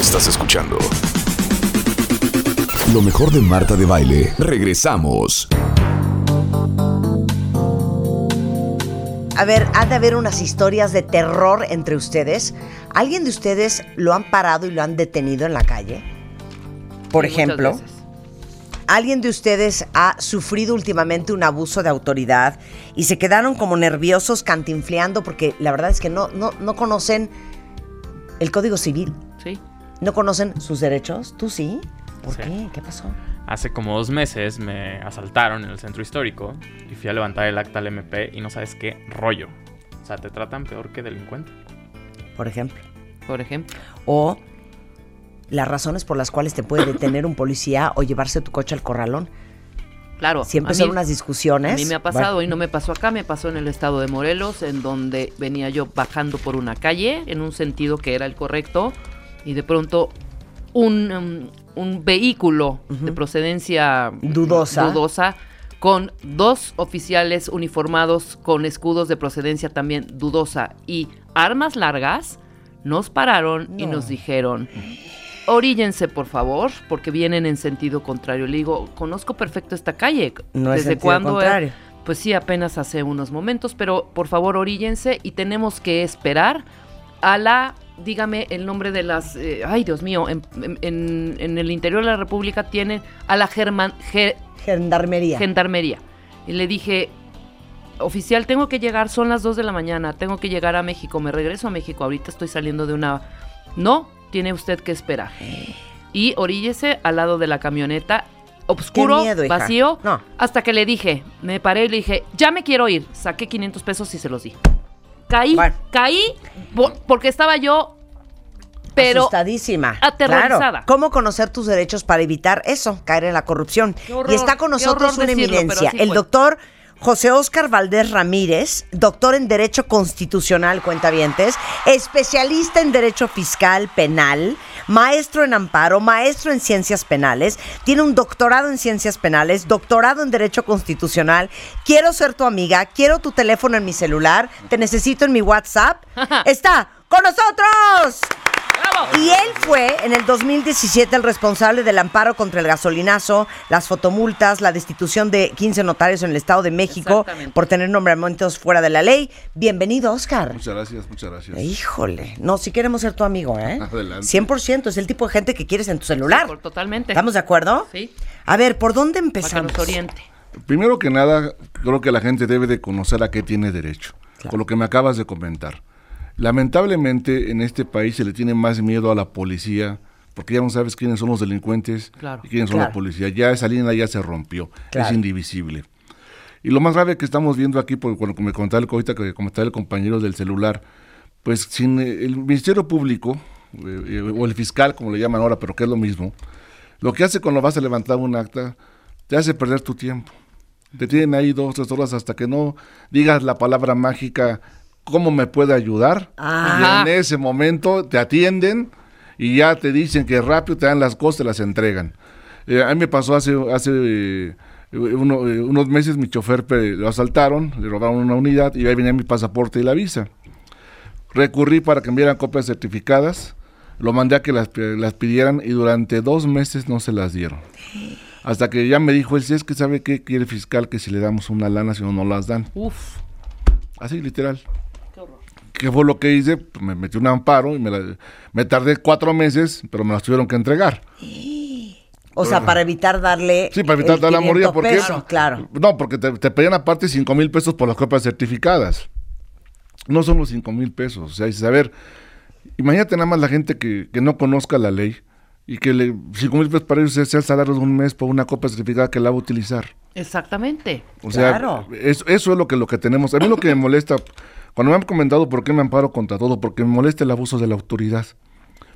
Estás escuchando lo mejor de Marta de Baile. Regresamos. A ver, ha de haber unas historias de terror entre ustedes. ¿Alguien de ustedes lo han parado y lo han detenido en la calle? Por Sí, ejemplo. ¿alguien de ustedes ha sufrido últimamente un abuso de autoridad y se quedaron como nerviosos cantinfleando porque la verdad es que no, no, no conocen el Código Civil? ¿No conocen sus derechos? ¿Tú sí? ¿Por Sí. qué? ¿Qué pasó? Hace como dos meses me asaltaron en el centro histórico y fui a levantar el acta al MP y no sabes qué rollo. O sea, te tratan peor que delincuente. Por ejemplo. Por ejemplo. O las razones por las cuales te puede detener un policía o llevarse tu coche al corralón. Claro. Siempre son unas discusiones. A mí me ha pasado Bueno, y no me pasó acá, me pasó en el estado de Morelos, en donde venía yo bajando por una calle en un sentido que era el correcto y de pronto un, um, un vehículo de procedencia Dudosa. dudosa con dos oficiales uniformados con escudos de procedencia también dudosa y armas largas, nos pararon y No. nos dijeron, oríllense por favor, porque vienen en sentido contrario. Le digo, conozco perfecto esta calle. No es ¿Desde sentido cuándo? contrario. Pues sí, apenas hace unos momentos, pero por favor oríllense y tenemos que esperar a la, dígame el nombre de las, eh, ay Dios mío, en, en- en el interior de la República tienen a la German, Ge- Gendarmería. Gendarmería. Y le dije, oficial, tengo que llegar, son las 2 de la mañana, tengo que llegar a México, me regreso a México, ahorita estoy saliendo de una... No, tiene usted que esperar. Y oríllese al lado de la camioneta, oscuro, miedo, vacío, No. hasta que le dije, me paré y le dije, ya me quiero ir, saqué 500 pesos y se los di. Caí, Bueno. caí por- porque estaba yo, pero Asustadísima. aterrorizada. Claro. ¿Cómo conocer tus derechos para evitar eso, caer en la corrupción? Horror, y está con nosotros una decirlo, eminencia, el fue. doctor José Óscar Valdés Ramírez, doctor en Derecho Constitucional, cuentavientes, especialista en Derecho Fiscal Penal, maestro en amparo, maestro en Ciencias Penales, tiene un doctorado en Ciencias Penales, doctorado en Derecho Constitucional. Quiero ser tu amiga, quiero tu teléfono en mi celular, te necesito en mi WhatsApp. Está con nosotros. Y él fue en el 2017 el responsable del amparo contra el gasolinazo, las fotomultas, la destitución de 15 notarios en el Estado de México por tener nombramientos fuera de la ley. Bienvenido, Oscar. Muchas gracias, muchas gracias. Híjole, no, si queremos ser tu amigo, ¿eh? Adelante. 100% es el tipo de gente que quieres en tu celular. por- totalmente. ¿Estamos de acuerdo? Sí. A ver, ¿por dónde Para que empezamos? nos oriente. Primero que nada, creo que la gente debe de conocer a qué tiene derecho, con lo que me acabas de comentar. Lamentablemente en este país se le tiene más miedo a la policía, porque ya no sabes quiénes son los delincuentes Claro. y quiénes son la policía. Ya esa línea ya se rompió, Claro. es indivisible. Y lo más grave que estamos viendo aquí, porque cuando me comentaba el, ahorita que comentaba el compañero del celular, pues sin eh, el Ministerio Público, eh, eh, o el fiscal, como le llaman ahora, pero que es lo mismo, lo que hace cuando vas a levantar un acta, te hace perder tu tiempo. Te tienen ahí dos, tres horas hasta que no digas la palabra mágica, ¿cómo me puede ayudar? Ajá. Y en ese momento te atienden y ya te dicen que rápido te dan las cosas, te las entregan. Eh, a mí me pasó hace, hace eh, uno- eh, unos meses, mi chofer lo asaltaron, le robaron una unidad y ahí venía mi pasaporte y la visa. Recurrí para que me dieran copias certificadas, lo mandé a que las, pi- las pidieran y durante dos meses no se las dieron. Hasta que ya me dijo él, si es que sabe qué quiere el fiscal, que si le damos una lana, si no, no las dan. Uf. Así, literal. ¿Qué fue lo que hice? Pues me metí un amparo y me, la- me tardé cuatro meses, pero me las tuvieron que entregar. O sea, para evitar darle. Sí, para evitar el dar la 500 mordida. ¿Por qué? pesos, claro. No, porque te, te pedían aparte cinco mil pesos por las copias certificadas. No son los cinco mil pesos. O sea, dices, a ver, imagínate nada más la gente que, que no conozca la ley y que le cinco mil pesos para ellos sea el salario de un mes por una copia certificada que la va a utilizar. Exactamente. O sea, Claro. es- eso es lo que, lo que tenemos. A mí lo que me molesta, cuando me han comentado por qué me amparo contra todo, porque me molesta el abuso de la autoridad.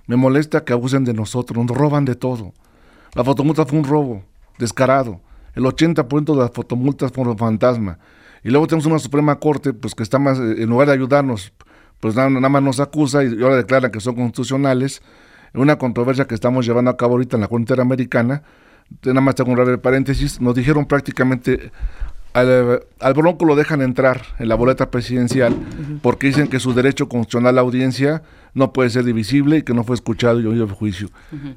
Me molesta que abusen de nosotros, nos roban de todo. La fotomulta fue un robo, descarado. El 80% de las fotomultas fueron fantasma. Y luego tenemos una Suprema Corte, pues que está más, en lugar de ayudarnos, pues nada, más nos acusa y ahora declaran que son constitucionales. Una controversia que estamos llevando a cabo ahorita en la Corte Interamericana, nada más tengo un breve paréntesis, nos dijeron prácticamente al, al Bronco lo dejan entrar en la boleta presidencial porque dicen que su derecho constitucional a la audiencia no puede ser divisible y que no fue escuchado y oído el juicio.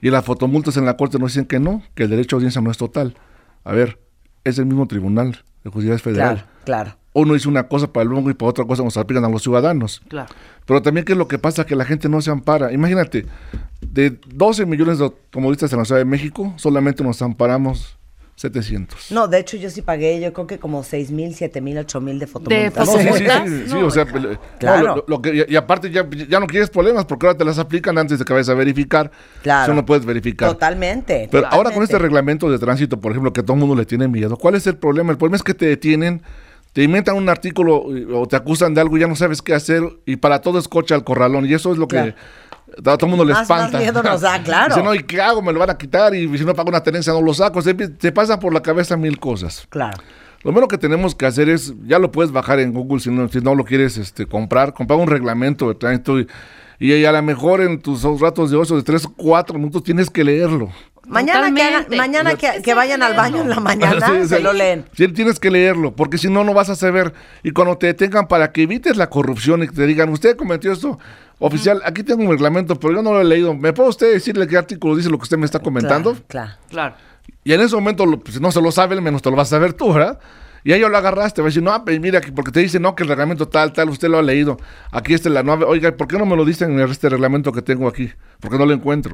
Y las fotomultas en la corte nos dicen que no, que el derecho a audiencia no es total. A ver, es el mismo tribunal de justicia federal. Claro, claro. Uno hizo una cosa para el luego y para otra cosa nos aplican a los ciudadanos. Claro. Pero también, ¿qué es lo que pasa? Que la gente no se ampara. Imagínate, de 12 millones de automovilistas en la Ciudad de México, solamente nos amparamos 700. No, de hecho yo sí pagué, yo creo que como seis mil, siete mil, ocho mil de fotomultas. No, sí, sí, sí, sí, sí, No, o sea, le- Claro. no, lo- lo que- y, aparte ya, ya no quieres problemas porque ahora te las aplican antes de que vayas a verificar. Claro. Eso no puedes verificar. Totalmente. Pero ahora con este reglamento de tránsito, por ejemplo, que todo el mundo le tiene miedo, ¿cuál es el problema? El problema es que te detienen, te inventan un artículo o te acusan de algo y ya no sabes qué hacer y para todo es coche al corralón y eso es lo que Claro. A todo el mundo le Más- más espanta. miedo nos da, claro. Dice, no, ¿y qué hago? Me lo van a quitar y si no pago una tenencia no lo saco. Se, te pasan por la cabeza mil cosas. Claro. Lo menos que tenemos que hacer es, ya lo puedes bajar en Google si no, si no lo quieres este, comprar, comprar un reglamento de tránsito y, y a lo mejor en tus ratos de ocio de 3, 4 minutos tienes que leerlo. Mañana, que, hagan- mañana que, que vayan al baño en la mañana, Sí, se lo leen. Sí, tienes que leerlo, porque si no, no vas a saber. Y cuando te detengan para que evites la corrupción y que te digan, usted cometió esto, oficial, aquí tengo un reglamento, pero yo no lo he leído. ¿Me puede usted decirle qué artículo dice lo que usted me está comentando? Claro, claro. Claro. Y en ese momento, pues, no se lo sabe, menos te lo vas a saber tú, ¿verdad? Y ahí ya lo agarraste, va a decir, no, pues, mira, que- porque te dice, no, que el reglamento tal, tal, usted lo ha leído. Aquí está la nueva, oiga, ¿por qué no me lo dicen en este reglamento que tengo aquí? Porque no lo encuentro.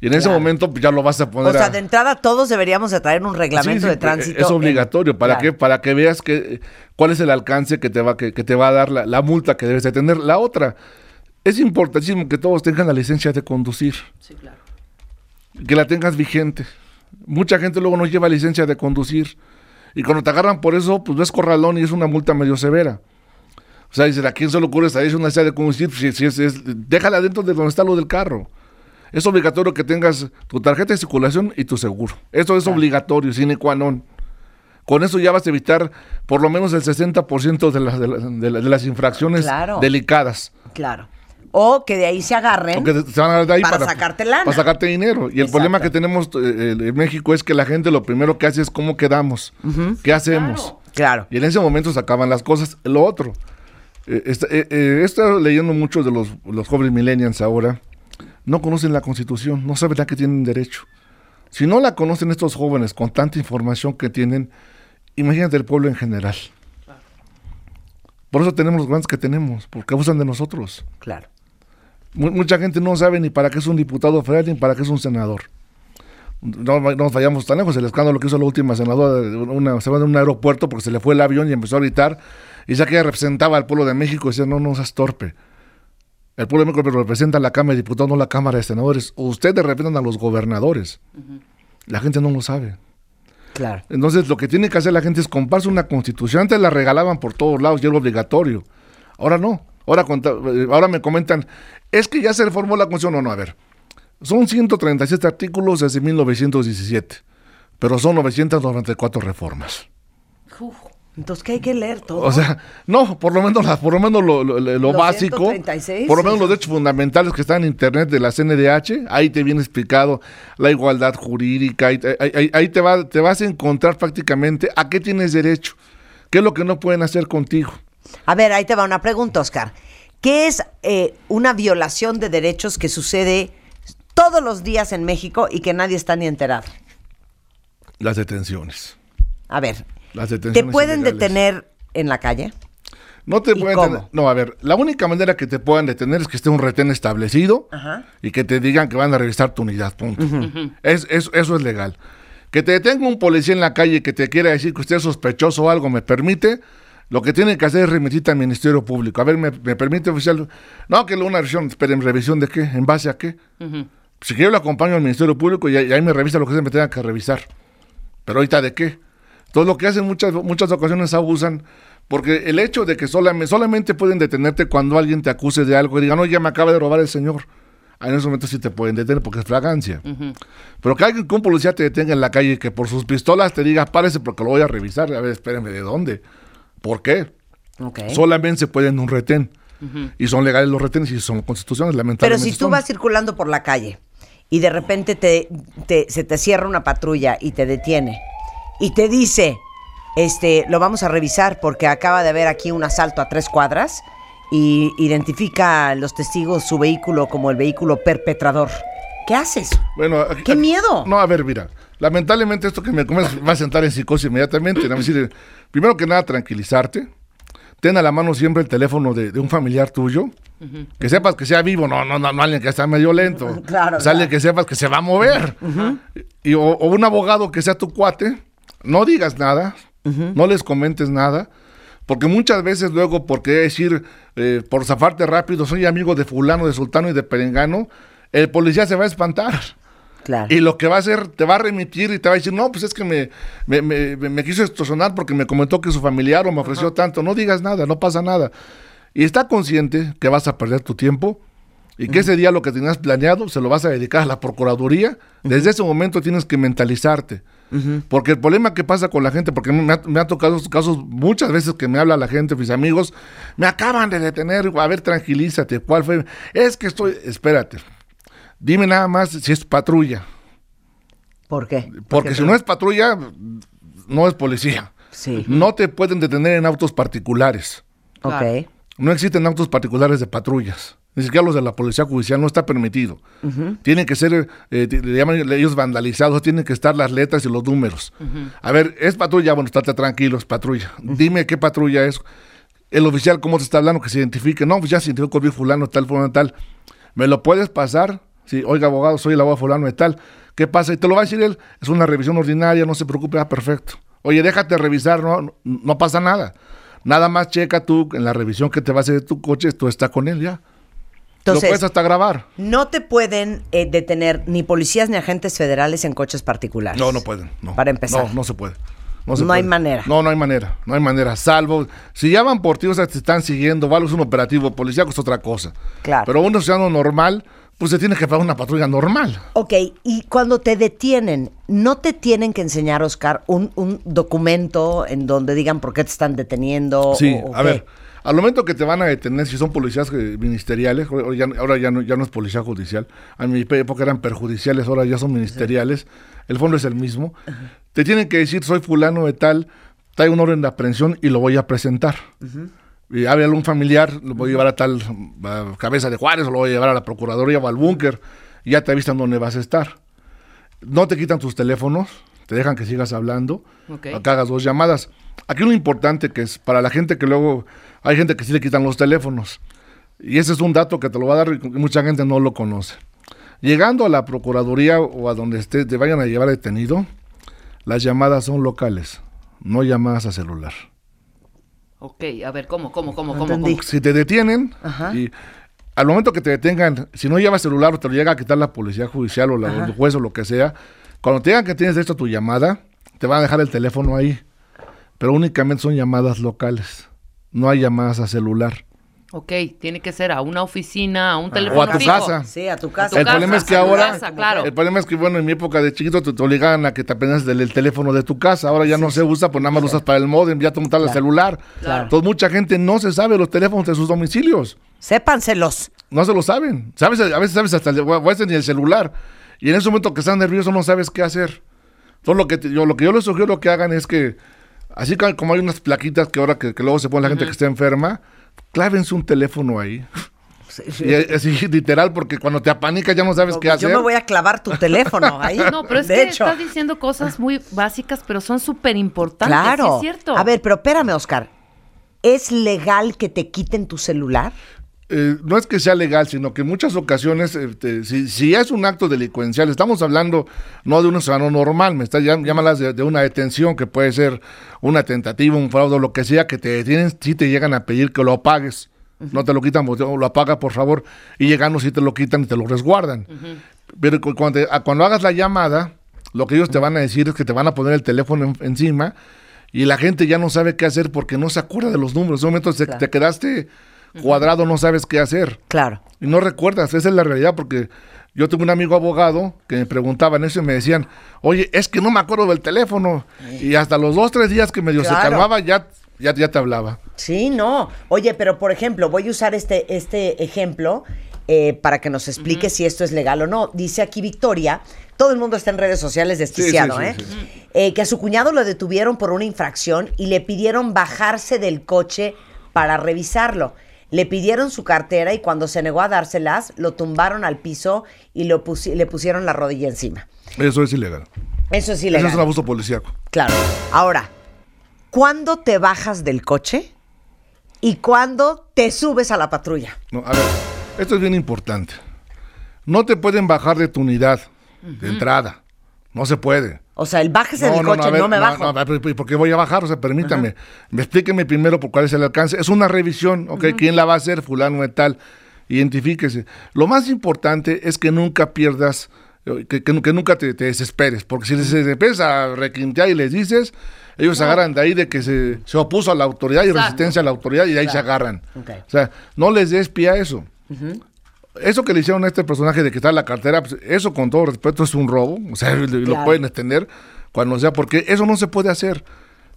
Y en ese momento, pues, ya lo vas a poner O sea, a- de entrada todos deberíamos de traer un reglamento Sí, sí, de tránsito. Es en- obligatorio para Claro. que para que veas que cuál es el alcance que te va que, que te va a dar la, la multa que debes de tener. La otra es importantísimo que todos tengan la licencia de conducir, Sí, claro. que la tengas vigente. Mucha gente luego no lleva licencia de conducir y cuando te agarran por eso, pues ves corralón y es una multa medio severa. O sea, dicen, ¿a quién se le ocurre esa una licencia de conducir? Si, si es, es- déjala dentro de donde está lo del carro. Es obligatorio que tengas tu tarjeta de circulación y tu seguro. Eso es obligatorio, sine qua non. Con eso ya vas a evitar por lo menos el 60% de, las- de, las- de las- de las infracciones Claro. delicadas. Claro. O que de ahí se agarren. Aunque se van a de ahí Para sacarte lana. Para sacarte dinero. Y el problema que tenemos eh, en México es que la gente lo primero que hace es cómo quedamos, qué hacemos. Claro. Y en ese momento se acaban las cosas. Lo otro, eh, está- eh, eh, he estado leyendo muchos de los, los jóvenes millennials ahora, no conocen la constitución, no saben a qué tienen derecho. Si no la conocen estos jóvenes con tanta información que tienen, imagínate el pueblo en general. Por eso tenemos los grandes que tenemos, porque abusan de nosotros. Claro. Mu- mucha gente no sabe ni para qué es un diputado federal ni para qué es un senador. No, no nos vayamos tan lejos. El escándalo que hizo la última senadora, de una, se va de un aeropuerto porque se le fue el avión y empezó a gritar. Y ya que ella representaba al pueblo de México, decía: No, no seas torpe. El pueblo de México representa a la Cámara de Diputados, no la Cámara de Senadores. Ustedes representan a los gobernadores. La gente no lo sabe. Claro. Entonces, lo que tiene que hacer la gente es comprarse una constitución. Antes la regalaban por todos lados y era obligatorio. Ahora no. Ahora, eh, ahora me comentan, es que ya se reformó la constitución. No, no, a ver. Son 137 artículos desde 1917, pero son 994 reformas. Entonces, ¿qué hay que leer todo? O sea, no, por lo menos, la- por lo, menos lo, lo- lo Los básico, 136, por lo menos sí. los derechos fundamentales que están en internet de la CNDH, ahí te viene explicado la igualdad jurídica, ahí- ahí te, va, te vas a encontrar prácticamente a qué tienes derecho, qué es lo que no pueden hacer contigo. A ver, ahí te va una pregunta, Oscar. ¿Qué es eh, una violación de derechos que sucede todos los días en México y que nadie está ni enterado? Las detenciones. A ver, Las ¿te pueden ilegales. detener en la calle? No te ¿Y pueden cómo? detener- No, a ver, la única manera que te puedan detener es que esté un retén establecido Ajá. y que te digan que van a revisar tu unidad, punto. es, es- eso es legal. Que te detenga un policía en la calle y que te quiera decir que usted es sospechoso o algo me permite, lo que tiene que hacer es remitirte al Ministerio Público. A ver, ¿me, me permite oficial? No, que una revisión, esperen, ¿revisión de qué? ¿En base a qué? Si quiero lo acompaño al Ministerio Público y, y ahí me revisa lo que se me tenga que revisar. Pero ahorita de qué? Todo lo que hacen muchas, muchas ocasiones abusan, porque el hecho de que solamente, solamente pueden detenerte cuando alguien te acuse de algo y digan, no, ya me acaba de robar el señor. Ahí en ese momento sí te pueden detener porque es fragancia. Pero que alguien con policía te detenga en la calle y que por sus pistolas te diga, párese porque lo voy a revisar. A ver, espérenme, ¿de dónde? ¿Por qué? Solamente se pueden un retén. Y son legales los retenes y son constituciones, Pero lamentablemente. si tú son. vas circulando por la calle y de repente te, te- se te cierra una patrulla y te detiene y te dice, este, lo vamos a revisar porque acaba de haber aquí un asalto a tres cuadras y identifica a los testigos su vehículo como el vehículo perpetrador. ¿Qué haces? Bueno, aquí- ¡Qué miedo! No, a ver, mira. Lamentablemente esto que me comes va a sentar en psicosis inmediatamente. Decir, primero que nada, tranquilizarte. Ten a la mano siempre el teléfono de, de un familiar tuyo. Que sepas que sea vivo, no, no, no, no alguien que está medio lento. Claro, O sea, alguien claro. que sepas que se va a mover. y, o, o un abogado que sea tu cuate. No digas nada, no les comentes nada. Porque muchas veces luego, porque decir, eh, por zafarte rápido, soy amigo de fulano, de sultano y de perengano, el policía se va a espantar. Claro. Y lo que va a hacer, te va a remitir y te va a decir, no, pues es que me, me, me- quiso extorsionar porque me comentó que su familiar o me ofreció tanto. No digas nada, no pasa nada. Y está consciente que vas a perder tu tiempo y que ese día lo que tenías planeado se lo vas a dedicar a la Procuraduría. Desde ese momento tienes que mentalizarte. Porque el problema que pasa con la gente, porque me ha, me ha tocado estos casos muchas veces que me habla la gente, mis amigos, me acaban de detener, a ver, tranquilízate, ¿cuál fue? Es que estoy, espérate, dime nada más si es patrulla. ¿Por qué? Porque si no es patrulla, no es policía. Sí. No te pueden detener en autos particulares. Ok. No existen autos particulares de patrullas. Ni siquiera los de la policía judicial no está permitido. Tienen que ser, eh, le llaman ellos vandalizados, tienen que estar las letras y los números. A ver, ¿es patrulla? Bueno, estate tranquilo, es patrulla. Dime qué patrulla es. El oficial, ¿cómo te está hablando? Que se identifique. No, pues ya se identificó con fulano, tal, fulano, tal. ¿Me lo puedes pasar? Sí, oiga, abogado, soy el abogado fulano de tal. ¿Qué pasa? Y te lo va a decir él. Es una revisión ordinaria, no se preocupe, ah, perfecto. Oye, déjate revisar, no, no, pasa nada. Nada más checa tú en la revisión que te va a hacer de tu coche, tú estás con él ya. Lo Entonces, puedes hasta grabar. no te pueden eh, detener ni policías ni agentes federales en coches particulares. No, no pueden. No. Para empezar. No, no se puede. No, hay manera. No, no hay manera. No hay manera. Salvo, si ya van por ti, o sea, te están siguiendo, vale, es un operativo policíaco, es otra cosa. Claro. Pero uno ciudadano normal, pues se tiene que pagar una patrulla normal. Ok, y cuando te detienen, ¿no te tienen que enseñar, Oscar, un, un documento en donde digan por qué te están deteniendo? Sí, o- o a qué? ver, al momento que te van a detener, si son policías eh, ministeriales, ahora ya, ahora ya no, ya no es policía judicial, a mi época eran perjudiciales, ahora ya son ministeriales, el fondo es el mismo, te tienen que decir, soy fulano de tal, trae un orden de aprehensión y lo voy a presentar. Y habla algún familiar, lo voy a llevar a tal a cabeza de Juárez, o lo voy a llevar a la Procuraduría o al búnker, y ya te avisan dónde vas a estar. No te quitan tus teléfonos, te dejan que sigas hablando, Ok. acá hagas dos llamadas. Aquí lo importante que es para la gente que luego hay gente que sí le quitan los teléfonos. Y ese es un dato que te lo va a dar y mucha gente no lo conoce. Llegando a la Procuraduría o a donde esté, te vayan a llevar detenido, las llamadas son locales, no llamadas a celular. Ok, a ver, ¿cómo, cómo, cómo, No cómo? entendí. Si te detienen Ajá. y al momento que te detengan, si no llevas celular o te lo llega a quitar la policía judicial o la, o el juez o lo que sea, cuando te digan que tienes derecho a tu llamada, te van a dejar el teléfono ahí. Pero únicamente son llamadas locales. No hay llamadas a celular. Ok, tiene que ser a una oficina, a un O teléfono a tu fijo. casa. Sí, a tu casa. tu el casa, problema es que ahora, casa, claro. el problema es que bueno, en mi época de chiquito te, te obligaban a que te aprendas del el teléfono de tu casa. Ahora ya no se usa, pues nada más lo usas para el modem, ya te montas el celular. Claro. Entonces mucha gente no se sabe los teléfonos de sus domicilios. Sépanselos. No se lo saben. ¿Sabes? A veces sabes hasta el, o a veces ni el celular. Y en ese momento que están nerviosos no sabes qué hacer. Entonces lo que, te- yo, lo que yo les sugiero que hagan es que, así como hay unas plaquitas que ahora que, que luego se pone la gente que está enferma, clávense un teléfono ahí. Y es- así literal, porque cuando te apanicas ya no sabes qué Yo hacer. me voy a clavar tu teléfono ahí. No, pero es de que hecho. estás diciendo cosas muy básicas, pero son súper importantes. Claro. es cierto. A ver, pero espérame, Oscar. ¿Es legal que te quiten tu celular? Eh, no es que sea legal, sino que en muchas ocasiones, eh, te- si, si es un acto delincuencial, estamos hablando no de un ciudadano normal, me está llámalas de, de una detención que puede ser una tentativa, un fraude o lo que sea, que te detienen, si te llegan a pedir que lo pagues. No te lo quitan, pues, lo apaga por favor, y llegando si te lo quitan y te lo resguardan. Pero cu- cuando, te- cuando hagas la llamada, lo que ellos te van a decir es que te van a poner el teléfono en- encima y la gente ya no sabe qué hacer porque no se acuerda de los números. En un momento te quedaste cuadrado, no sabes qué hacer. Claro. Y no recuerdas, esa es la realidad, porque yo tengo un amigo abogado que me preguntaban eso y me decían, oye, es que no me acuerdo del teléfono. Y hasta los dos, tres días que medio se Claro. calmaba, ya, ya, ya te hablaba. Sí, no. Oye, pero por ejemplo, voy a usar este, este ejemplo eh, para que nos explique si esto es legal o no. Dice aquí Victoria, todo el mundo está en redes sociales desquiciado, sí, ¿eh? sí, Eh, Que a su cuñado lo detuvieron por una infracción y le pidieron bajarse del coche para revisarlo. Le pidieron su cartera y cuando se negó a dárselas, lo tumbaron al piso y lo pusi- le pusieron la rodilla encima. Eso es ilegal. Eso es Eso ilegal. es un abuso policíaco. Claro. Ahora, ¿cuándo te bajas del coche y cuándo te subes a la patrulla? No, a ver, esto es bien importante. No te pueden bajar de tu unidad de entrada. No se puede. O sea, el bájese del a coche, no, ver, me bajo. ver, ¿Por qué voy a bajar? O sea, permítame. Me explíqueme primero por cuál es el alcance. Es una revisión, ¿ok? ¿Quién la va a hacer? Fulano de tal. Identifíquese. Lo más importante es que nunca pierdas, eh, que, que- que nunca te, te desesperes. Porque si se empieza a requintear y les dices, ellos se agarran de ahí de que se, se opuso a la autoridad y Exacto. resistencia a la autoridad y de ahí se agarran. Ok. O sea, no les des pie a eso. Eso que le hicieron a este personaje de quitar la cartera, pues, eso con todo respeto es un robo. O sea, lo Claro. pueden extender cuando sea, porque eso no se puede hacer.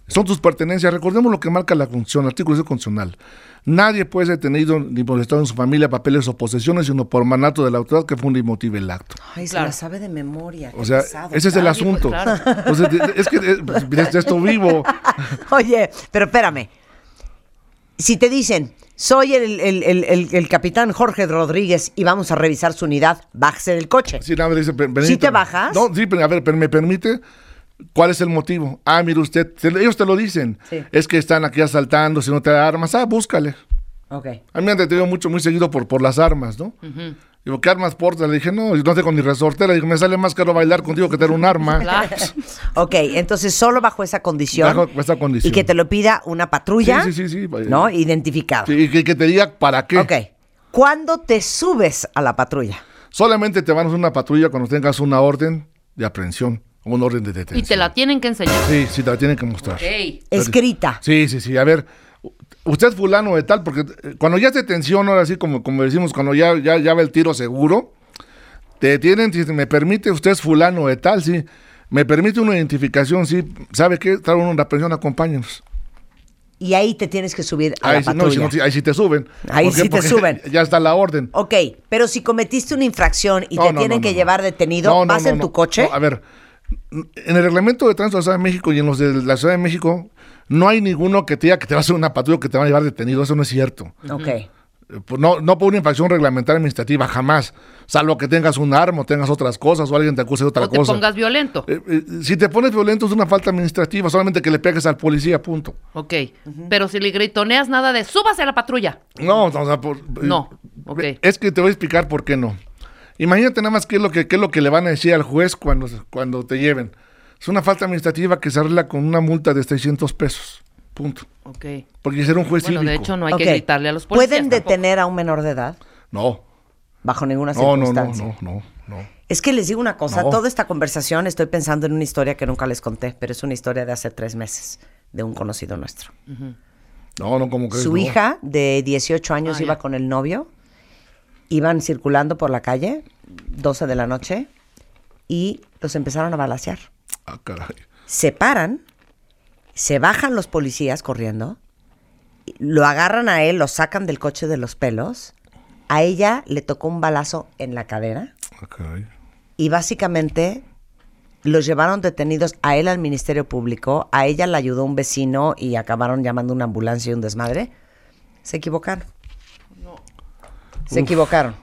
Son tus pertenencias. Recordemos lo que marca la función, artículo 10 constitucional. Nadie puede ser detenido ni por estado en su familia, papeles o posesiones, sino por mandato de la autoridad que funde y motive el acto. Ay, se Claro. la sabe de memoria. O sea, pesado ese es el asunto. claro. Es que pues, esto vivo. Oye, pero espérame. Si te dicen, soy el, el- el- capitán Jorge Rodríguez y vamos a revisar su unidad, bájese del coche. Sí, nada, me dice, "Per- ¿Sí permítame". te bajas? No, sí, pero a ver, pero me permite. ¿Cuál es el motivo? Ah, mire usted, te- ellos te lo dicen. Sí. Es que están aquí asaltando, si no te da armas, ah, búscale. Ok. A mí me han detenido mucho, muy seguido por, por las armas, ¿no? Digo, ¿qué armas portas? Le dije, no, y no tengo ni resortera. Digo, me sale más caro bailar contigo que tener un arma. Claro. Ok, entonces solo bajo esa condición. Bajo esa condición. Y que te lo pida una patrulla. Sí, sí, sí, sí. ¿No? Identificado. Sí, y que, que te diga para qué. Ok. ¿Cuándo te subes a la patrulla? Solamente te van a hacer una patrulla cuando tengas una orden de aprehensión o una orden de detención. Y te la tienen que enseñar. Sí, sí, te la tienen que mostrar. Ok. Escrita. Sí, sí, sí. A ver, usted es fulano de tal, porque eh, cuando ya es detención, ahora sí, como, como decimos, cuando ya, ya, ya va el tiro seguro, te detienen, si me permite, usted es fulano de tal, sí. Me permite una identificación, sí. ¿Sabe qué? Trae una pensión, acompáñenos. Y ahí te tienes que subir a Ahí, la no, patrulla. si no, sí, ahí sí te suben. Ahí sí te suben. Ya está la orden. Ok, pero si cometiste una infracción y No, te no, tienen que llevar detenido, ¿vas en tu coche? A ver, en el reglamento de tránsito de la Ciudad de México y en los de la Ciudad de México, no hay ninguno que te diga que te va a hacer una patrulla o que te va a llevar detenido. Eso no es cierto. Ok. Eh, pues No, no por una infracción reglamentaria administrativa, jamás. Salvo que tengas un arma o tengas otras cosas o alguien te acuse de otra O te cosa. pongas violento. Eh, eh, si te pones violento es una falta administrativa, solamente que le pegues al policía, punto. Ok. Pero si le gritoneas nada de súbase a la patrulla. No, o sea, por- No, ok. Es que te voy a explicar por qué no. Imagínate nada más qué es lo que, qué es lo que le van a decir al juez cuando, cuando te lleven. Es una falta administrativa que se arregla con una multa de 600 pesos. Punto. Ok. Porque ser un juez Bueno, de cívico. hecho no hay que gritarle a los policías. ¿Pueden tampoco. detener a un menor de edad? No, Bajo ninguna no, no, no, circunstancia. no, no, no. Es que les digo una cosa, No. toda esta conversación estoy pensando en una historia que nunca les conté, pero es una historia de hace tres meses, de un conocido nuestro. No, no, como crees. Su no. hija de 18 años Ah, iba ya. con el novio, iban circulando por la calle, 12 de la noche, y los empezaron a balasear. Ah, caray. Se paran, se bajan los policías corriendo, lo agarran a él, lo sacan del coche de los pelos, a ella le tocó un balazo en la cadera Ah, caray. y básicamente los llevaron detenidos a él al Ministerio Público, a ella la ayudó un vecino y acabaron llamando una ambulancia y un desmadre. Se equivocaron. Se equivocaron.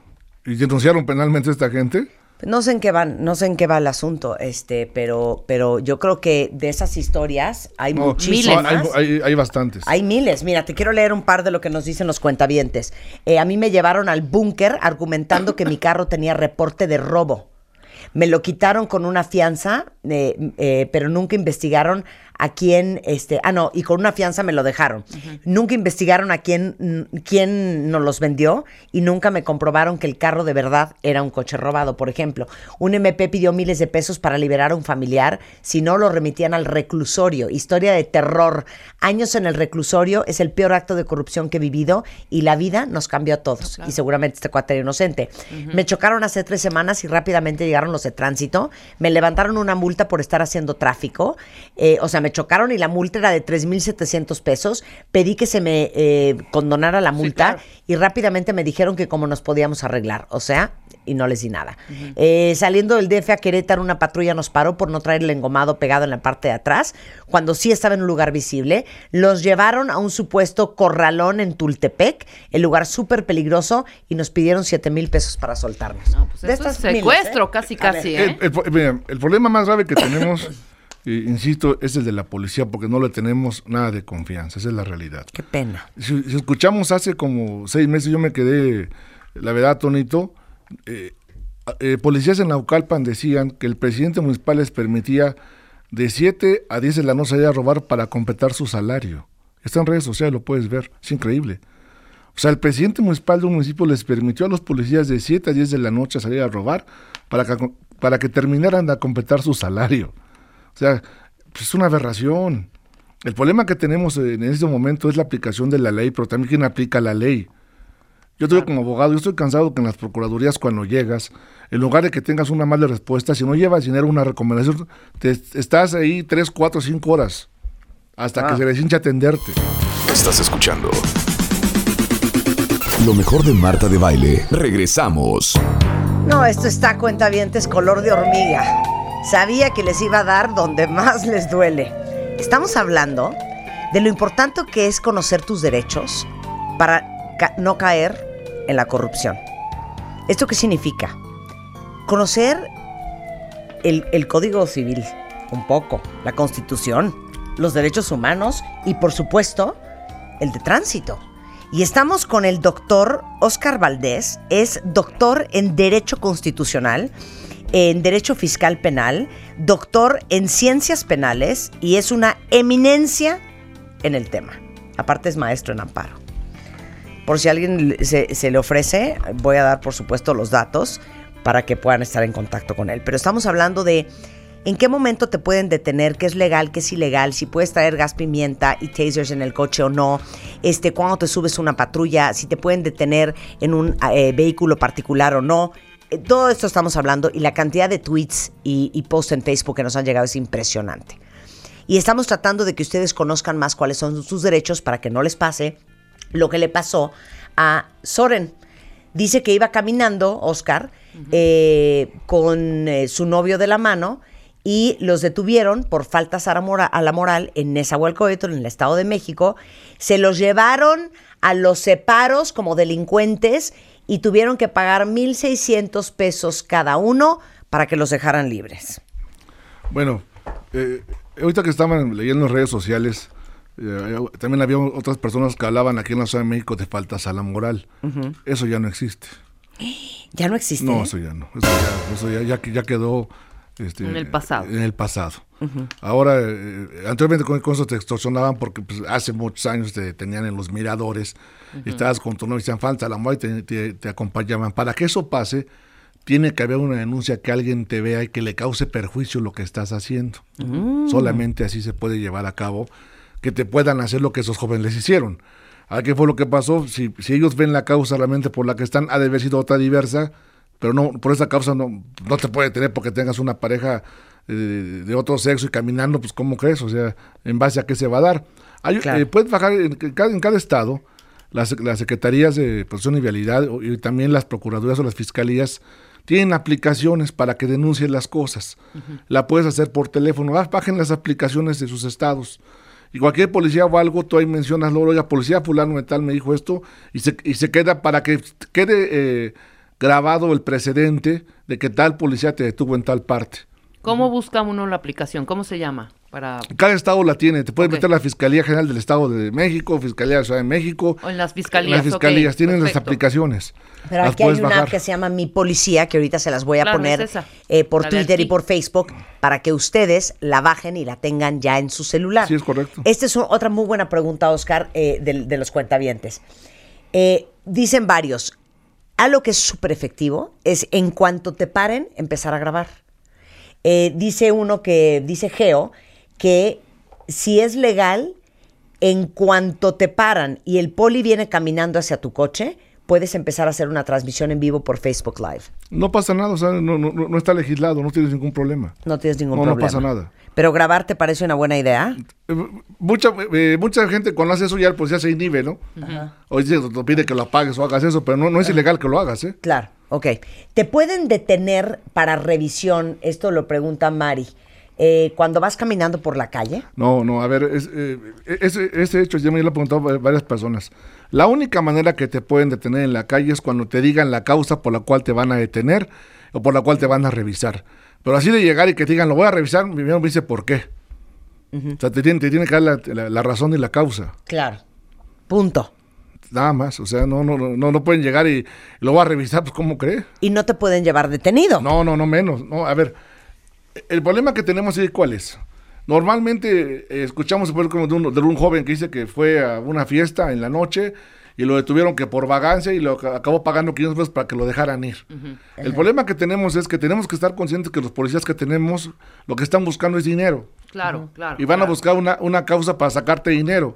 ¿Y denunciaron penalmente a esta gente? No sé en qué van, no sé en qué va el asunto, este, pero, pero yo creo que de esas historias hay No, muchísimas. hay, hay- hay bastantes. Hay miles. Mira, te quiero leer un par de lo que nos dicen los cuentavientes. Eh, a mí me llevaron al búnker argumentando que mi carro tenía reporte de robo. Me lo quitaron con una fianza, eh, eh, pero nunca investigaron a quién, este, ah, no, y con una fianza me lo dejaron. Nunca investigaron a quién, quién nos los vendió y nunca me comprobaron que el carro de verdad era un coche robado. Por ejemplo, un MP pidió miles de pesos para liberar a un familiar, si no lo remitían al reclusorio. Historia de terror. Años en el reclusorio es el peor acto de corrupción que he vivido y la vida nos cambió a todos. Y seguramente este cuate era inocente. Me chocaron hace tres semanas y rápidamente llegaron los de tránsito. Me levantaron una multa por estar haciendo tráfico. Eh, o sea, me chocaron y la multa era de 3.700 pesos. Pedí que se me eh, condonara la multa claro. y rápidamente me dijeron que cómo nos podíamos arreglar. O sea, y no les di nada. Eh, saliendo del DF a Querétaro, una patrulla nos paró por no traer el engomado pegado en la parte de atrás, cuando sí estaba en un lugar visible. Los llevaron a un supuesto corralón en Tultepec, el lugar súper peligroso, y nos pidieron 7 mil pesos para soltarnos. No, pues De es miles, secuestro, ¿eh? casi, ver. casi, El, ¿eh? el problema más grave que tenemos, eh, insisto, es el de la policía, porque no le tenemos nada de confianza, esa es la realidad. Qué pena. Si, si escuchamos hace como seis meses, yo me quedé, la verdad, atónito. eh, eh, policías en Naucalpan decían que el presidente municipal les permitía de 7 a 10 de la noche salir a robar para completar su salario. Está en redes sociales, lo puedes ver, es increíble. O sea, el presidente municipal de un municipio les permitió a los policías de 7 a 10 de la noche salir a robar para que, para que terminaran de completar su salario. O sea, pues es una aberración. El problema que tenemos en este momento es la aplicación de la ley, pero también quién aplica la ley. Yo te digo como abogado, yo estoy cansado que en las procuradurías cuando llegas, en lugar de que tengas una mala respuesta, si no llevas dinero, una recomendación, te, estás ahí 3, 4, 5 horas hasta que se les hincha atenderte. Estás escuchando. Lo mejor de Marta de Baile. Regresamos. No, esto está cuentavientes color de hormiga. Sabía que les iba a dar donde más les duele. Estamos hablando de lo importante que es conocer tus derechos para no caer en la corrupción. ¿Esto qué significa? Conocer el Código Civil, un poco, la Constitución, los derechos humanos y, por supuesto, el de tránsito. Y estamos con el doctor Oscar Valdés, es doctor en Derecho Constitucional, en Derecho Fiscal Penal, doctor en Ciencias Penales y es una eminencia en el tema. Aparte es maestro en amparo. Por si alguien se, le ofrece, voy a dar por supuesto los datos para que puedan estar en contacto con él. Pero estamos hablando de en qué momento te pueden detener, qué es legal, qué es ilegal, si puedes traer gas pimienta y tasers en el coche o no, este, cuando te subes una patrulla, si te pueden detener en un eh, vehículo particular o no. Eh, Todo esto estamos hablando y la cantidad de tweets y, y posts en Facebook que nos han llegado es impresionante. Y estamos tratando de que ustedes conozcan más cuáles son sus derechos para que no les pase lo que le pasó a Soren. Dice que iba caminando, Oscar, eh, con eh, su novio de la mano y los detuvieron por faltas a la, mora- a la moral en Nezahualcóyotl, en el Estado de México. Se los llevaron a los separos como delincuentes y tuvieron que pagar 1.600 pesos cada uno para que los dejaran libres. Bueno, eh, ahorita que estaban leyendo en redes sociales, eh, también había otras personas que hablaban aquí en la Ciudad de México de faltas a la moral. Eso ya no existe. Ya no existe. No, eso ya no. Eso ya, eso ya, ya, que- ya quedó este, En el pasado. En el pasado. Ahora, eh, anteriormente con, con eso te extorsionaban porque pues, hace muchos años te tenían en los miradores, estabas con tu novio y decían falta la moral y te, te- te acompañaban. Para que eso pase, tiene que haber una denuncia que alguien te vea y que le cause perjuicio lo que estás haciendo. Solamente así se puede llevar a cabo que te puedan hacer lo que esos jóvenes les hicieron. ¿A qué fue lo que pasó? Si, si ellos ven la causa realmente por la que están, ha de haber sido otra diversa, pero no, por esa causa no, no te puede tener porque tengas una pareja eh, de otro sexo y caminando, pues ¿cómo crees? O sea, ¿en base a qué se va a dar? Hay, Claro. eh, puedes bajar en, en cada, en cada estado, las, las secretarías de protección y vialidad y también las procuradurías o las fiscalías tienen aplicaciones para que denuncien las cosas. La puedes hacer por teléfono, Ah, bajen las aplicaciones de sus estados. Y cualquier policía o algo, tú ahí mencionas, luego, oiga, policía fulano de tal me dijo esto, y se, y se queda para que quede eh, grabado el precedente de que tal policía te detuvo en tal parte. ¿Cómo busca uno la aplicación? ¿Cómo se llama? Para Cada estado la tiene, te puedes meter la Fiscalía General del Estado de México, Fiscalía de la Ciudad de México. O en las fiscalías, Las fiscalías tienen las aplicaciones. Pero las aquí hay una bajar. app que se llama Mi Policía, que ahorita se las voy a Claro, poner es eh, por La Twitter y por Facebook para que ustedes la bajen y la tengan ya en su celular. Sí, es correcto. Esta es un- otra muy buena pregunta, Oscar, eh, de, de los cuentavientes. Eh, dicen varios, algo que es súper efectivo es en cuanto te paren, empezar a grabar. Eh, dice uno que, dice Geo, que si es legal, en cuanto te paran y el poli viene caminando hacia tu coche, puedes empezar a hacer una transmisión en vivo por Facebook Live. No pasa nada, o sea, no, no, no está legislado, no tienes ningún problema. No tienes ningún No, no problema. pasa nada. Pero grabar te parece una buena idea. Mucha, eh, mucha gente cuando hace eso ya pues ya se inhibe, ¿no? O dice, te pide que lo apagues o hagas eso, pero no, no es ilegal que lo hagas, ¿eh? Claro, ok. ¿Te pueden detener para revisión? Esto lo pregunta Mari. eh, cuando vas caminando por la calle. No, no, a ver, es, eh, ese, ese hecho ya me lo han preguntado va- varias personas. La única manera que te pueden detener en la calle es cuando te digan la causa por la cual te van a detener o por la cual te van a revisar. Pero así de llegar y que te digan, lo voy a revisar, primero me dice por qué. O sea, te tiene, te tiene que dar la, la- la razón y la causa. Claro. Punto. Nada más. O sea, no, no, no, no, no pueden llegar y, lo voy a revisar, pues ¿cómo cree? Y no te pueden llevar detenido. No, no, no menos. No, a ver, el problema que tenemos es cuál es. Normalmente eh, escuchamos por ejemplo, de un, de un joven que dice que fue a una fiesta en la noche y lo detuvieron que por vagancia y lo ac- acabó pagando 500 pesos para que lo dejaran ir. El problema que tenemos es que tenemos que estar conscientes que los policías que tenemos lo que están buscando es dinero Claro, claro. y van a buscar una, una causa para sacarte dinero.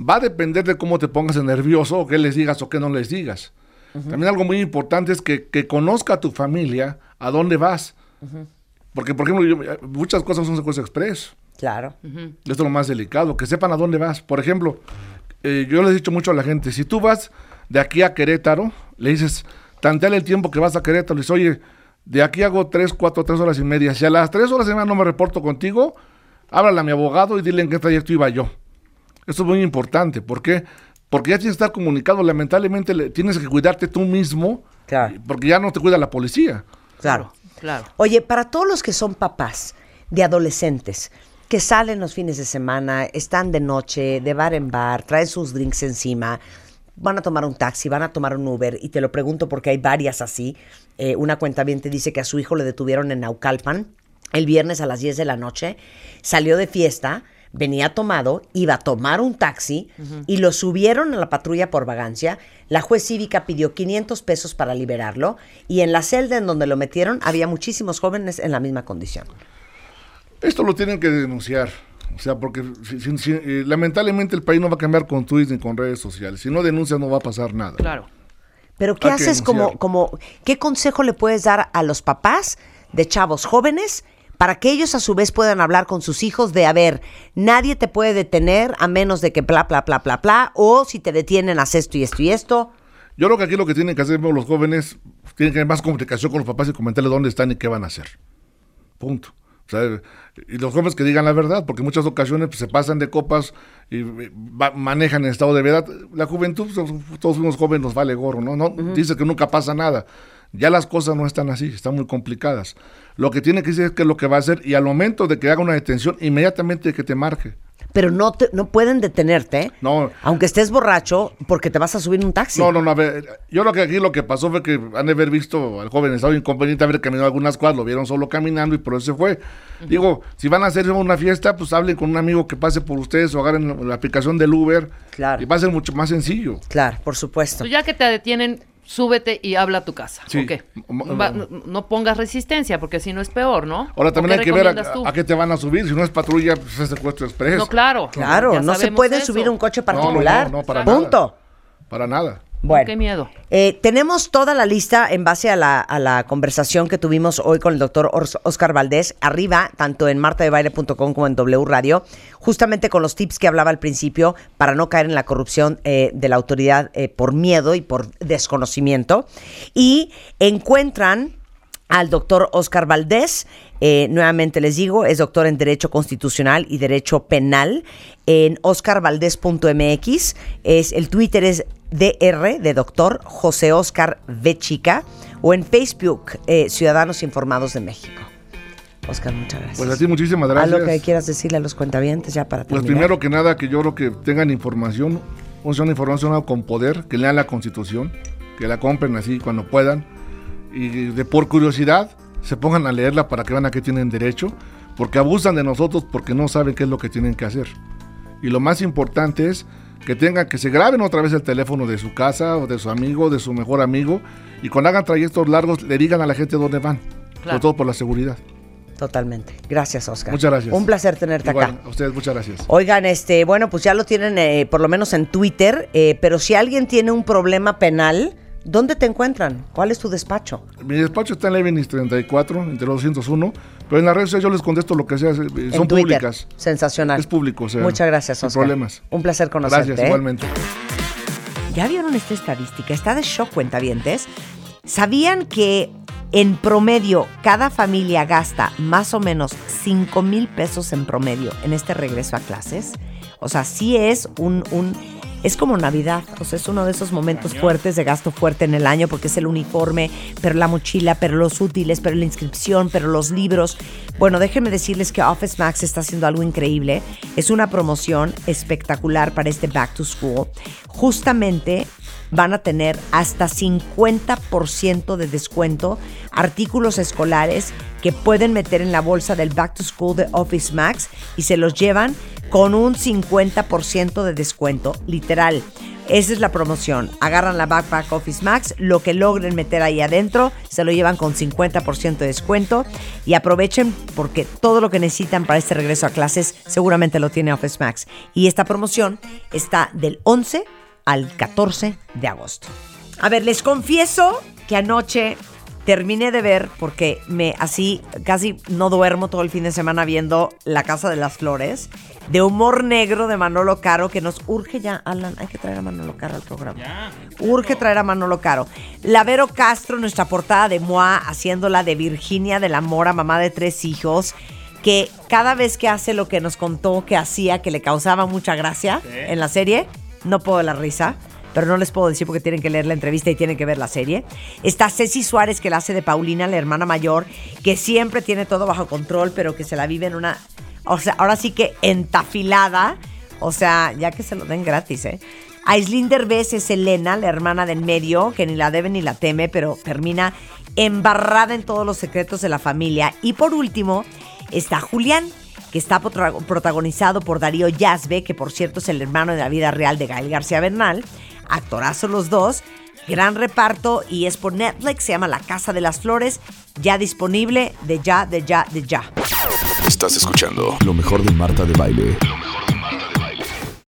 Va a depender de cómo te pongas nervioso o qué les digas o qué no les digas. También algo muy importante es que, que conozca a tu familia a dónde vas. Porque, por ejemplo, yo- muchas cosas son secuestro express. Claro. Esto es lo más delicado, que sepan a dónde vas. Por ejemplo, eh, yo les he dicho mucho a la gente, si tú vas de aquí a Querétaro, le dices, tanteale el tiempo que vas a Querétaro, le dices, oye, de aquí hago tres, cuatro, tres horas y media. Si a las tres horas y media no me reporto contigo, háblale a mi abogado y dile en qué trayecto iba yo. Esto es muy importante. ¿Por qué? Porque ya tienes que estar comunicado. Lamentablemente le- tienes que cuidarte tú mismo, Claro. porque ya no te cuida la policía. Claro. Claro. Oye, para todos los que son papás de adolescentes, que salen los fines de semana, están de noche, de bar en bar, traen sus drinks encima, van a tomar un taxi, van a tomar un Uber, y te lo pregunto porque hay varias así. Eh, una cuenta bien te dice que a su hijo le detuvieron en Naucalpan el viernes a las 10 de la noche, salió de fiesta, venía tomado, iba a tomar un taxi y lo subieron a la patrulla por vagancia. La juez cívica pidió 500 pesos para liberarlo y en la celda en donde lo metieron había muchísimos jóvenes en la misma condición. Esto lo tienen que denunciar. O sea, porque si- si- si- eh, lamentablemente el país no va a cambiar con tweets ni con redes sociales. Si no denuncias no va a pasar nada. Claro. Pero ¿qué Hay haces como, como, qué consejo le puedes dar a los papás de chavos jóvenes para que ellos a su vez puedan hablar con sus hijos de, a ver, nadie te puede detener a menos de que bla, bla, bla, bla, bla, o si te detienen, haz esto y esto y esto. Yo creo que aquí lo que tienen que hacer los jóvenes, tienen que tener más comunicación con los papás y comentarles dónde están y qué van a hacer. Punto. O sea, y los jóvenes que digan la verdad, porque en muchas ocasiones pues, se pasan de copas y va- manejan en estado de verdad. La juventud, pues, todos fuimos jóvenes, nos vale gorro, ¿no? no Dice que nunca pasa nada. Ya las cosas no están así, están muy complicadas. Lo que tiene que decir es qué es lo que va a hacer y al momento de que haga una detención, inmediatamente que te marque. Pero no, te- no pueden detenerte, No. aunque estés borracho, porque te vas a subir en un taxi. No, no, no, a ver, yo creo que aquí lo que pasó fue que han de haber visto al joven estado inconveniente, haber caminado algunas cuadras, lo vieron solo caminando y por eso se fue. Digo, si van a hacer una fiesta, pues hablen con un amigo que pase por ustedes o agarren la aplicación del Uber. Claro. Y va a ser mucho más sencillo. Claro, por supuesto. Tú ya que te detienen, súbete y habla a tu casa. Sí. ¿ok? Ma- Va- no, pongas resistencia, porque si no es peor, ¿no? Ahora ¿O también hay que ver a, qué te van a subir. Si no es patrulla, pues es secuestro express. No, claro. Claro, ya no se puede eso. subir un coche No, no, no, particular. no, para Punto. nada. Para nada. Bueno. Qué miedo. Eh, tenemos toda la lista en base a la, a la conversación que tuvimos hoy con el doctor Oscar Valdés, arriba, tanto en martadebaile.com como en W Radio, justamente con los tips que hablaba al principio para no caer en la corrupción eh, de la autoridad eh, por miedo y por desconocimiento. Y encuentran al doctor Oscar Valdés. eh, nuevamente les digo, es doctor en Derecho Constitucional y Derecho Penal en oscarvaldés.mx. Es, el Twitter es DR de doctor José Oscar V. Chica o en Facebook eh, Ciudadanos Informados de México. Oscar, muchas gracias. Pues a ti muchísimas gracias. Algo que quieras decirle a los cuentavientes ya para Pues terminar. primero que nada, que yo creo que tengan información, una información con poder, que lean la constitución, que la compren así cuando puedan, y de por curiosidad se pongan a leerla para que vean a qué tienen derecho, porque abusan de nosotros porque no saben qué es lo que tienen que hacer. Y lo más importante es que tengan, que se graben otra vez el teléfono de su casa o de su amigo, de su mejor amigo, y cuando hagan trayectos largos le digan a la gente dónde van, sobre todo por la seguridad. Totalmente. Gracias, Oscar. Muchas gracias. Un placer tenerte Igual, acá. a ustedes muchas gracias. Oigan, este, bueno, pues ya lo tienen eh, por lo menos en Twitter, eh, pero si alguien tiene un problema penal, ¿Dónde te encuentran? ¿Cuál es tu despacho? Mi despacho está en Levinis 34, entre los 201, pero en las redes sociales yo les contesto lo que sea, eh, son en públicas. Sensacional. Es público, o sea, Muchas gracias, Oscar. problemas. Un placer conocerte. Gracias, ¿eh? igualmente. ¿Ya vieron esta estadística? Está de shock, cuentavientes. ¿Sabían que en promedio cada familia gasta más o menos 5 mil pesos en promedio en este regreso a clases? O sea, sí es un, un- es como Navidad, o sea, es uno de esos momentos fuertes de gasto fuerte en el año porque es el uniforme, pero la mochila, pero los útiles, pero la inscripción, pero los libros. Bueno, déjenme decirles que Office Max está haciendo algo increíble. Es una promoción espectacular para este Back to School. Justamente van a tener hasta 50% de descuento artículos escolares que pueden meter en la bolsa del Back to School de Office Max y se los llevan con un 50% de descuento, literal. Esa es la promoción. Agarran la Backpack Office Max, lo que logren meter ahí adentro, se lo llevan con 50% de descuento y aprovechen porque todo lo que necesitan para este regreso a clases seguramente lo tiene Office Max. Y esta promoción está del 11 al 14 de agosto. A ver, les confieso que anoche terminé de ver, porque me así casi no duermo todo el fin de semana viendo La Casa de las Flores, de humor negro de Manolo Caro, que nos urge ya, Alan, hay que traer a Manolo Caro al programa. Urge traer a Manolo Caro. Lavero Castro, nuestra portada de Moa, haciéndola de Virginia de la Mora, mamá de tres hijos, que cada vez que hace lo que nos contó que hacía, que le causaba mucha gracia en la serie, no puedo la risa pero no les puedo decir porque tienen que leer la entrevista y tienen que ver la serie. Está Ceci Suárez, que la hace de Paulina, la hermana mayor, que siempre tiene todo bajo control, pero que se la vive en una. O sea, ahora sí que entafilada. O sea, ya que se lo den gratis, ¿eh? Aislinn Derbez es Elena, la hermana del medio, que ni la debe ni la teme, pero termina embarrada en todos los secretos de la familia. Y por último, está Julián, que está protagonizado por Darío Yazbe, que por cierto es el hermano de la vida real de Gael García Bernal. Actorazo los dos. Gran reparto y es por Netflix, se llama La Casa de las Flores, ya disponible de ya, de ya, de ya. Estás escuchando lo mejor de Marta de Baile.